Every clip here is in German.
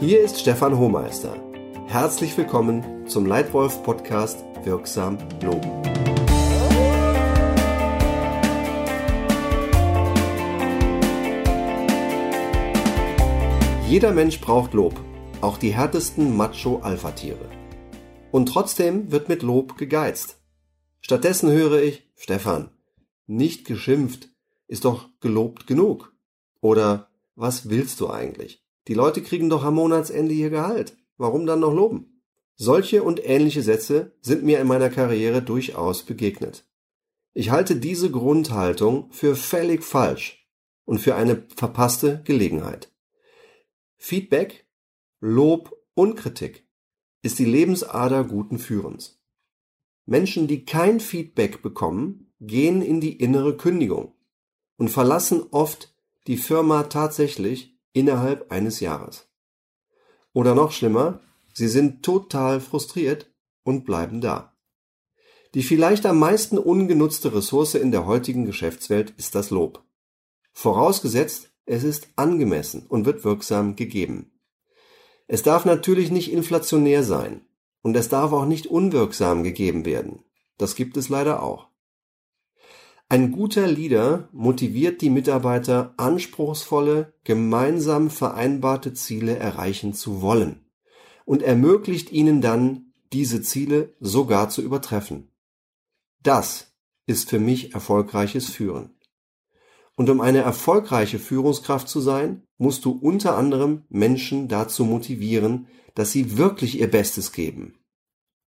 Hier ist Stefan Hohmeister. Herzlich willkommen zum Leitwolf Podcast Wirksam Loben. Jeder Mensch braucht Lob, auch die härtesten Macho-Alpha-Tiere. Und trotzdem wird mit Lob gegeizt. Stattdessen höre ich, Stefan, nicht geschimpft, ist doch gelobt genug. Oder was willst du eigentlich? Die Leute kriegen doch am Monatsende ihr Gehalt. Warum dann noch loben? Solche und ähnliche Sätze sind mir in meiner Karriere durchaus begegnet. Ich halte diese Grundhaltung für völlig falsch und für eine verpasste Gelegenheit. Feedback, Lob und Kritik ist die Lebensader guten Führens. Menschen, die kein Feedback bekommen, gehen in die innere Kündigung und verlassen oft die Firma tatsächlich innerhalb eines Jahres. Oder noch schlimmer, sie sind total frustriert und bleiben da. Die vielleicht am meisten ungenutzte Ressource in der heutigen Geschäftswelt ist das Lob. Vorausgesetzt, es ist angemessen und wird wirksam gegeben. Es darf natürlich nicht inflationär sein und es darf auch nicht unwirksam gegeben werden. Das gibt es leider auch. Ein guter Leader motiviert die Mitarbeiter, anspruchsvolle, gemeinsam vereinbarte Ziele erreichen zu wollen und ermöglicht ihnen dann, diese Ziele sogar zu übertreffen. Das ist für mich erfolgreiches Führen. Und um eine erfolgreiche Führungskraft zu sein, musst du unter anderem Menschen dazu motivieren, dass sie wirklich ihr Bestes geben.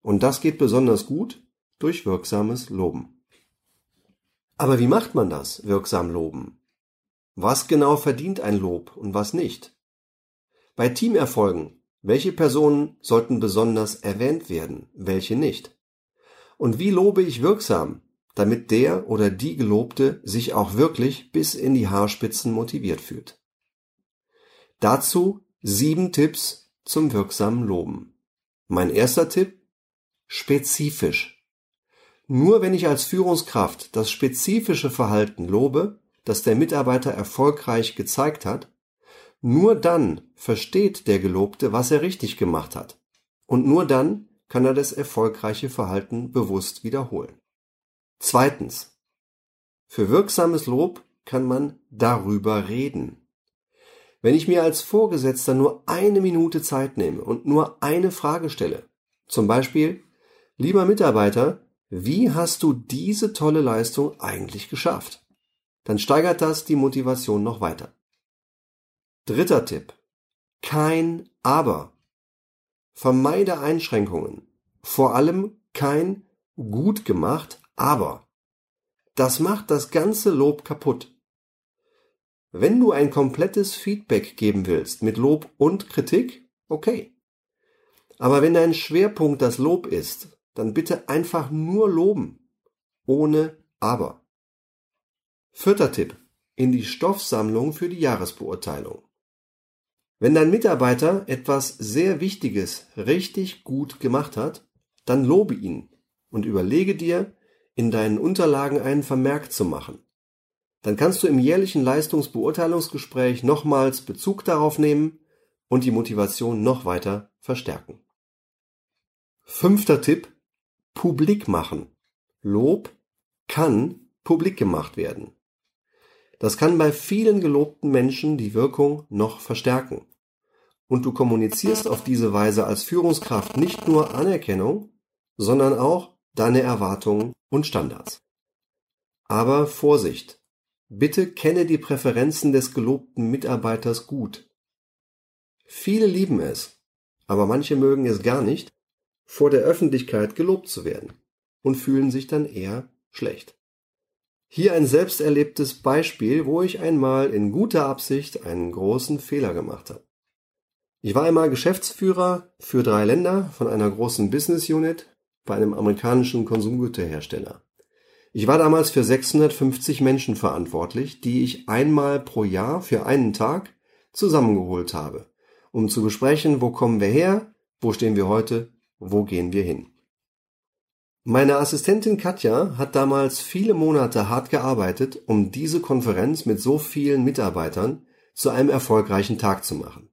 Und das geht besonders gut durch wirksames Loben. Aber wie macht man das, wirksam loben? Was genau verdient ein Lob und was nicht? Bei Teamerfolgen, welche Personen sollten besonders erwähnt werden, welche nicht? Und wie lobe ich wirksam, damit der oder die Gelobte sich auch wirklich bis in die Haarspitzen motiviert fühlt? Dazu sieben Tipps zum wirksamen Loben. Mein erster Tipp? Spezifisch. Nur wenn ich als Führungskraft das spezifische Verhalten lobe, das der Mitarbeiter erfolgreich gezeigt hat, nur dann versteht der Gelobte, was er richtig gemacht hat. Und nur dann kann er das erfolgreiche Verhalten bewusst wiederholen. Zweitens. Für wirksames Lob kann man darüber reden. Wenn ich mir als Vorgesetzter nur eine Minute Zeit nehme und nur eine Frage stelle, zum Beispiel, lieber Mitarbeiter, wie hast du diese tolle Leistung eigentlich geschafft? Dann steigert das die Motivation noch weiter. Dritter Tipp. Kein Aber. Vermeide Einschränkungen. Vor allem kein gut gemacht, aber. Das macht das ganze Lob kaputt. Wenn du ein komplettes Feedback geben willst mit Lob und Kritik, okay. Aber wenn dein Schwerpunkt das Lob ist, dann bitte einfach nur loben, ohne aber. Vierter Tipp. In die Stoffsammlung für die Jahresbeurteilung. Wenn dein Mitarbeiter etwas sehr Wichtiges richtig gut gemacht hat, dann lobe ihn und überlege dir, in deinen Unterlagen einen Vermerk zu machen. Dann kannst du im jährlichen Leistungsbeurteilungsgespräch nochmals Bezug darauf nehmen und die Motivation noch weiter verstärken. Fünfter Tipp publik machen. Lob kann publik gemacht werden. Das kann bei vielen gelobten Menschen die Wirkung noch verstärken. Und du kommunizierst auf diese Weise als Führungskraft nicht nur Anerkennung, sondern auch deine Erwartungen und Standards. Aber Vorsicht! Bitte kenne die Präferenzen des gelobten Mitarbeiters gut. Viele lieben es, aber manche mögen es gar nicht vor der Öffentlichkeit gelobt zu werden und fühlen sich dann eher schlecht. Hier ein selbst erlebtes Beispiel, wo ich einmal in guter Absicht einen großen Fehler gemacht habe. Ich war einmal Geschäftsführer für drei Länder von einer großen Business Unit bei einem amerikanischen Konsumgüterhersteller. Ich war damals für 650 Menschen verantwortlich, die ich einmal pro Jahr für einen Tag zusammengeholt habe, um zu besprechen, wo kommen wir her, wo stehen wir heute wo gehen wir hin? Meine Assistentin Katja hat damals viele Monate hart gearbeitet, um diese Konferenz mit so vielen Mitarbeitern zu einem erfolgreichen Tag zu machen.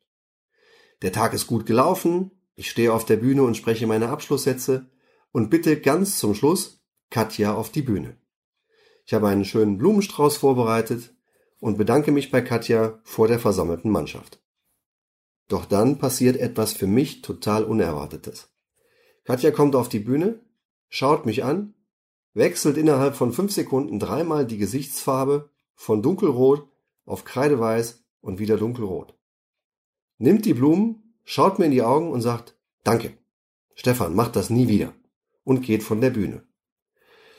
Der Tag ist gut gelaufen, ich stehe auf der Bühne und spreche meine Abschlusssätze und bitte ganz zum Schluss Katja auf die Bühne. Ich habe einen schönen Blumenstrauß vorbereitet und bedanke mich bei Katja vor der versammelten Mannschaft. Doch dann passiert etwas für mich total Unerwartetes. Katja kommt auf die Bühne, schaut mich an, wechselt innerhalb von fünf Sekunden dreimal die Gesichtsfarbe von dunkelrot auf kreideweiß und wieder dunkelrot. Nimmt die Blumen, schaut mir in die Augen und sagt, danke. Stefan, mach das nie wieder. Und geht von der Bühne.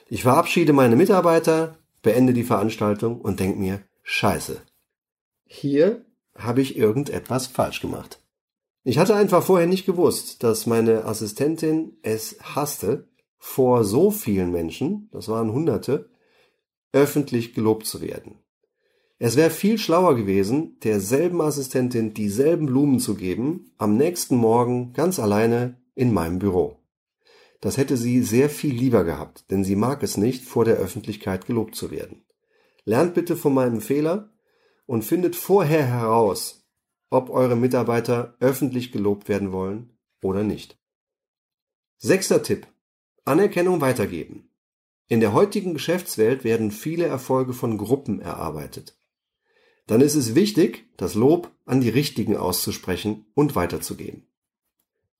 Ich verabschiede meine Mitarbeiter, beende die Veranstaltung und denke mir, scheiße. Hier habe ich irgendetwas falsch gemacht. Ich hatte einfach vorher nicht gewusst, dass meine Assistentin es hasste, vor so vielen Menschen, das waren Hunderte, öffentlich gelobt zu werden. Es wäre viel schlauer gewesen, derselben Assistentin dieselben Blumen zu geben, am nächsten Morgen ganz alleine in meinem Büro. Das hätte sie sehr viel lieber gehabt, denn sie mag es nicht, vor der Öffentlichkeit gelobt zu werden. Lernt bitte von meinem Fehler und findet vorher heraus, ob eure Mitarbeiter öffentlich gelobt werden wollen oder nicht. Sechster Tipp. Anerkennung weitergeben. In der heutigen Geschäftswelt werden viele Erfolge von Gruppen erarbeitet. Dann ist es wichtig, das Lob an die Richtigen auszusprechen und weiterzugeben.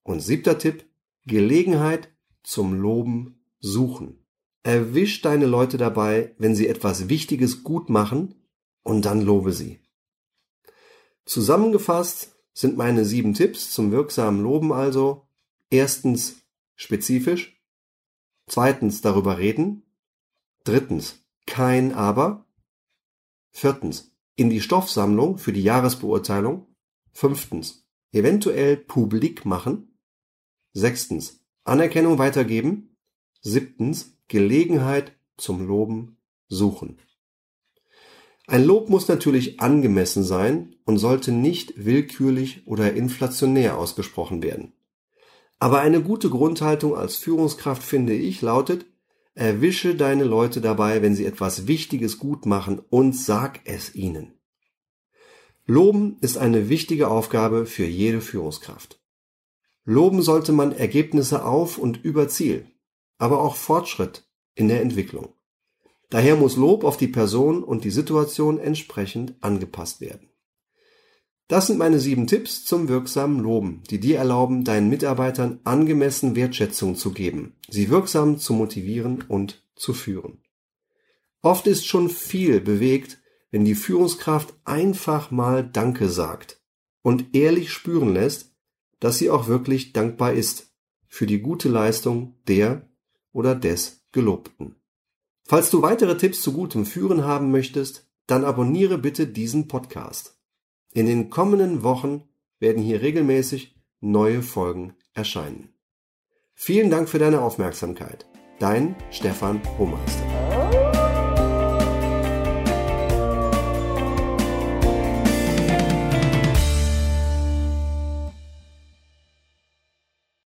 Und siebter Tipp, Gelegenheit zum Loben suchen. Erwisch deine Leute dabei, wenn sie etwas Wichtiges gut machen und dann lobe sie. Zusammengefasst sind meine sieben Tipps zum wirksamen Loben also erstens spezifisch, Zweitens darüber reden. Drittens kein Aber. Viertens in die Stoffsammlung für die Jahresbeurteilung. Fünftens eventuell publik machen. Sechstens Anerkennung weitergeben. Siebtens Gelegenheit zum Loben suchen. Ein Lob muss natürlich angemessen sein und sollte nicht willkürlich oder inflationär ausgesprochen werden. Aber eine gute Grundhaltung als Führungskraft, finde ich, lautet, erwische deine Leute dabei, wenn sie etwas Wichtiges gut machen und sag es ihnen. Loben ist eine wichtige Aufgabe für jede Führungskraft. Loben sollte man Ergebnisse auf und über Ziel, aber auch Fortschritt in der Entwicklung. Daher muss Lob auf die Person und die Situation entsprechend angepasst werden. Das sind meine sieben Tipps zum wirksamen Loben, die dir erlauben, deinen Mitarbeitern angemessen Wertschätzung zu geben, sie wirksam zu motivieren und zu führen. Oft ist schon viel bewegt, wenn die Führungskraft einfach mal Danke sagt und ehrlich spüren lässt, dass sie auch wirklich dankbar ist für die gute Leistung der oder des Gelobten. Falls du weitere Tipps zu gutem Führen haben möchtest, dann abonniere bitte diesen Podcast. In den kommenden Wochen werden hier regelmäßig neue Folgen erscheinen. Vielen Dank für deine Aufmerksamkeit. Dein Stefan Hohmeister.